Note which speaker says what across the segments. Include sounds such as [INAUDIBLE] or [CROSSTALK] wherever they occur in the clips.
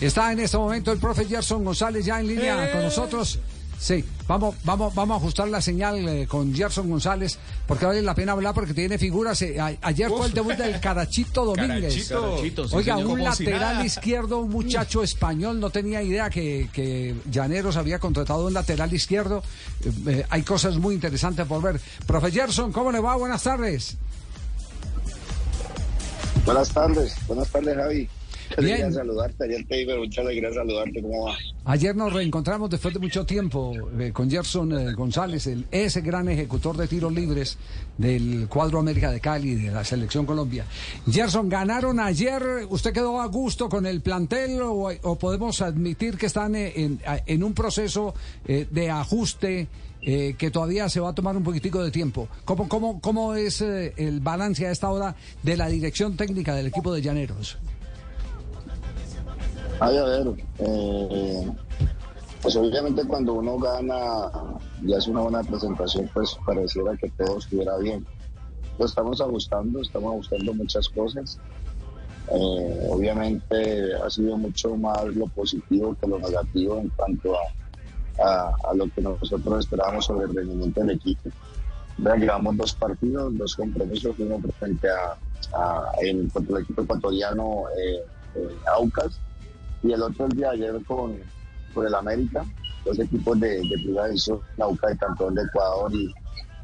Speaker 1: Está en este momento el profe Gerson González ya en línea con nosotros. Sí, vamos, vamos, vamos a ajustar la señal eh, con Gerson González, porque vale la pena hablar porque tiene figuras. eh, a- ayer fue el debut del Carachito [LAUGHS] Domínguez.
Speaker 2: Carachito, sí,
Speaker 1: Oiga,
Speaker 2: señor,
Speaker 1: un
Speaker 2: si
Speaker 1: lateral izquierdo, un muchacho español, no tenía idea que, que Llaneros había contratado un lateral izquierdo. Eh, eh, hay cosas muy interesantes por ver. Profe Gerson, ¿cómo le va? Buenas tardes.
Speaker 3: Buenas tardes, buenas tardes Javi.
Speaker 1: Bien.
Speaker 3: saludarte, ayer te iba mucha alegría saludarte, ¿cómo va?
Speaker 1: Ayer nos reencontramos después de mucho tiempo eh, con Gerson eh, González, el, ese gran ejecutor de tiros libres del cuadro América de Cali de la Selección Colombia. Gerson, ¿ganaron ayer? ¿Usted quedó a gusto con el plantel o, o podemos admitir que están eh, en, un proceso eh, de ajuste eh, que todavía se va a tomar un poquitico de tiempo? ¿Cómo, cómo, cómo es eh, el balance a esta hora de la dirección técnica del equipo de Llaneros?
Speaker 3: Ay, a ver, eh, pues obviamente cuando uno gana y hace una buena presentación, pues pareciera que todo estuviera bien. Lo estamos ajustando, estamos ajustando muchas cosas. Eh, obviamente ha sido mucho más lo positivo que lo negativo en cuanto a, a, lo que nosotros esperábamos sobre el rendimiento del equipo. Ya llevamos dos partidos, dos compromisos, uno frente a, a el, el equipo ecuatoriano eh, eh, Aucas y el otro el día ayer con, con el América, dos equipos de, de primera división, Aucas de campeón de Ecuador y,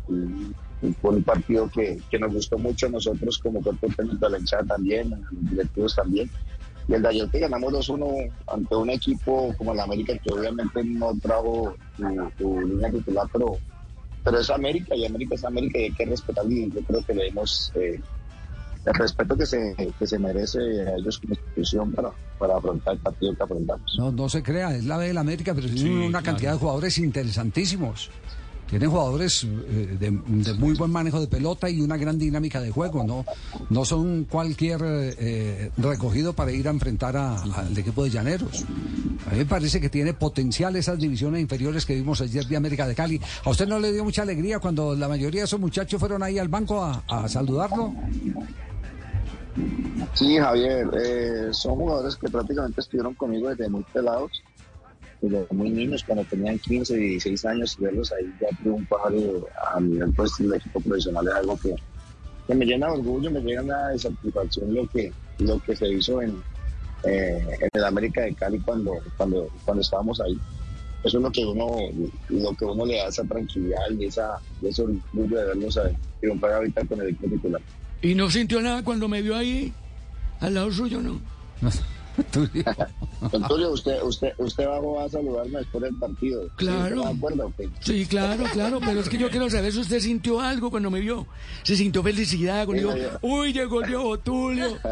Speaker 3: y- y fue un partido que, que nos gustó mucho a nosotros como cuerpo técnico de la hinchada también, a los directivos también. Y el de ayer que ganamos 2-1 ante un equipo como el América que obviamente no trajo su, línea titular, pero, pero es América y América es América y hay que respetarlo y yo creo que le demos eh, el respeto que se, que se merece a ellos como para, para afrontar el partido que afrontamos.
Speaker 1: No, no se crea, es la B de la América, pero tiene
Speaker 2: Sí,
Speaker 1: una
Speaker 2: claro.
Speaker 1: cantidad de jugadores interesantísimos. Tienen jugadores eh, de, de muy buen manejo de pelota y una gran dinámica de juego, ¿no? No son cualquier eh, recogido para ir a enfrentar a- al equipo de Llaneros. A mí me parece que tiene potencial esas divisiones inferiores que vimos ayer de América de Cali. ¿A usted no le dio mucha alegría cuando la mayoría de esos muchachos fueron ahí al banco a, a saludarlo?
Speaker 3: Sí, Javier, eh, son jugadores que prácticamente estuvieron conmigo desde muy pelados, desde muy niños, cuando tenían 15, 16 años, y verlos ahí ya triunfar eh, a nivel pues, del equipo profesional es algo que, que me llena de orgullo, me llena de satisfacción lo que, lo que se hizo en, eh, en el América de Cali cuando, cuando, cuando estábamos ahí. Eso es lo que uno, lo que uno le da esa tranquilidad y esa, ese orgullo de verlos a triunfar ahorita con el equipo titular.
Speaker 2: ¿Y no sintió nada cuando me vio ahí al lado suyo, no?
Speaker 1: Tulio.
Speaker 3: Usted, usted, usted bajó a saludarme después del partido.
Speaker 2: Claro.
Speaker 3: ¿Sí, ¿De acuerdo? ok?
Speaker 2: Sí, claro, claro, pero es que yo quiero saber si usted sintió algo cuando me vio. Se sintió felicidad cuando
Speaker 3: Sí,
Speaker 2: dijo, uy, llegó el viejo Tulio. [LAUGHS]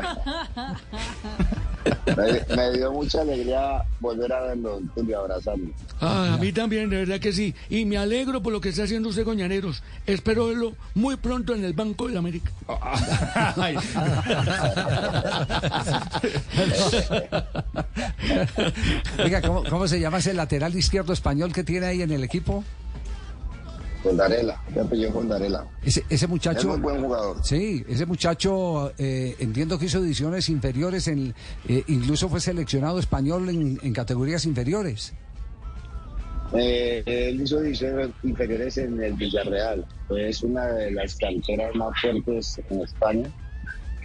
Speaker 3: Me, me dio mucha alegría volver a verlo, Tulio, abrazarlo.
Speaker 2: Ah, a mí también, de verdad que sí. Y me alegro por lo que está haciendo usted con Llaneros. Espero verlo muy pronto en el Banco de la América. [LAUGHS]
Speaker 1: Oiga, ¿cómo, cómo se llama ese lateral izquierdo español que tiene ahí en el equipo?
Speaker 3: Fondarela, me apellido Fondarela.
Speaker 1: Ese, ese
Speaker 3: Es
Speaker 1: muchacho...
Speaker 3: muy buen jugador.
Speaker 1: Sí, ese muchacho eh, entiendo que hizo ediciones inferiores, en, eh, incluso fue seleccionado español en, en categorías inferiores.
Speaker 3: Eh, él hizo divisiones inferiores en el Villarreal. Es una de las canteras más fuertes en España.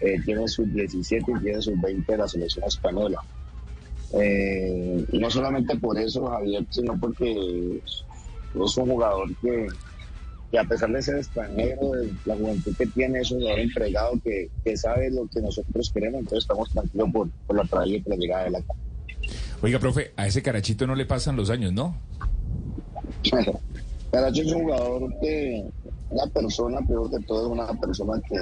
Speaker 3: Eh, tiene sus 17 y tiene sus 20 de la selección española. Eh, no solamente por eso, Javier, sino porque es un jugador que, que a pesar de ser extranjero, de la juventud que tiene, es un jugador entregado que, que sabe lo que nosotros queremos. Entonces estamos tranquilos por, por la traída y por la llegada de la
Speaker 4: Oiga, profe, a ese carachito no le pasan los años, ¿no? [LAUGHS]
Speaker 3: Caracho es un jugador que, una persona, peor que todo, es una persona que,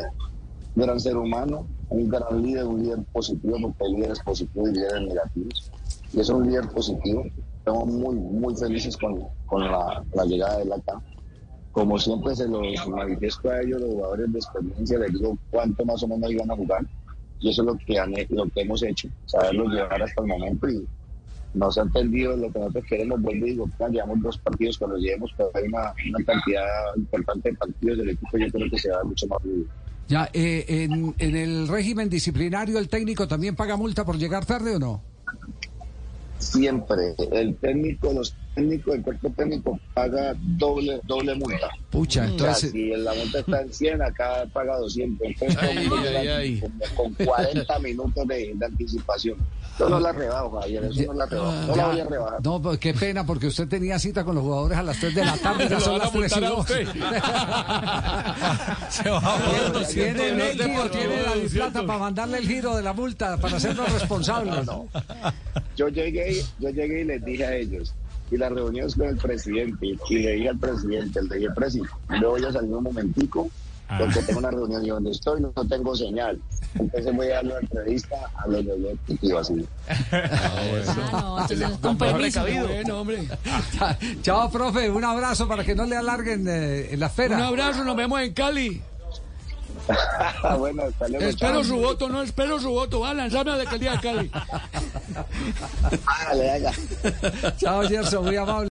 Speaker 3: un gran ser humano, un gran líder, un líder positivo, porque hay líderes positivos y líderes negativos. Y es un líder positivo. Estamos muy, muy felices con, con la, la llegada de él acá. Como siempre se los manifiesto a ellos, los jugadores de experiencia, les digo cuánto más o menos iban a jugar. Y eso es lo que, han, lo que hemos hecho, saberlos llevar hasta el momento y nos ha entendido lo que nosotros queremos. Vuelvo y digo, ya llevamos dos partidos, cuando lleguemos, pero hay una, una cantidad importante de partidos del equipo, yo creo que se va mucho más fluido.
Speaker 1: Ya, eh, en, en el régimen disciplinario, ¿el técnico también paga multa por llegar tarde o no?
Speaker 3: siempre el técnico, los técnicos, el cuerpo técnico paga doble, doble multa.
Speaker 1: Pucha, entonces.
Speaker 3: si la multa está en 100, acá paga 200. Entonces,
Speaker 5: Ay,
Speaker 3: llega
Speaker 5: ay, ay.
Speaker 3: con 40 minutos de, de anticipación. Yo no la rebajo, Javier, eso no la rebajo. No la voy a rebajar.
Speaker 1: No, pues qué pena, porque usted tenía cita con los jugadores a las 3 de la tarde. Ya [LAUGHS] son las 3 y
Speaker 4: multar a
Speaker 1: 2.
Speaker 4: usted. [LAUGHS]
Speaker 5: Se va a
Speaker 1: Tiene
Speaker 5: volver
Speaker 1: tiene el
Speaker 5: doscientos,
Speaker 1: X o tiene la plata para mandarle el giro de la multa, para hacernos responsables.
Speaker 3: Yo llegué, yo llegué y les dije a ellos, y la reunión es con el presidente, y le dije al presidente, le dije, presidente, yo voy a salir un momentico, porque tengo una reunión y donde estoy no tengo señal. Entonces voy a dar una entrevista a los de y así.
Speaker 6: Ah, no, con permiso.
Speaker 5: recabido.
Speaker 2: Bueno, hombre. [LAUGHS]
Speaker 1: Chao, profe, un abrazo para que no le alarguen eh, en la
Speaker 2: Un
Speaker 1: esfera.
Speaker 2: abrazo, nos vemos en Cali. [LAUGHS]
Speaker 3: bueno, hasta luego.
Speaker 2: Espero su voto, no espero su voto. Va a lanzarme a la alcaldía de Cali.
Speaker 3: Hágale, haga.
Speaker 1: Chao, Gerson, muy amable.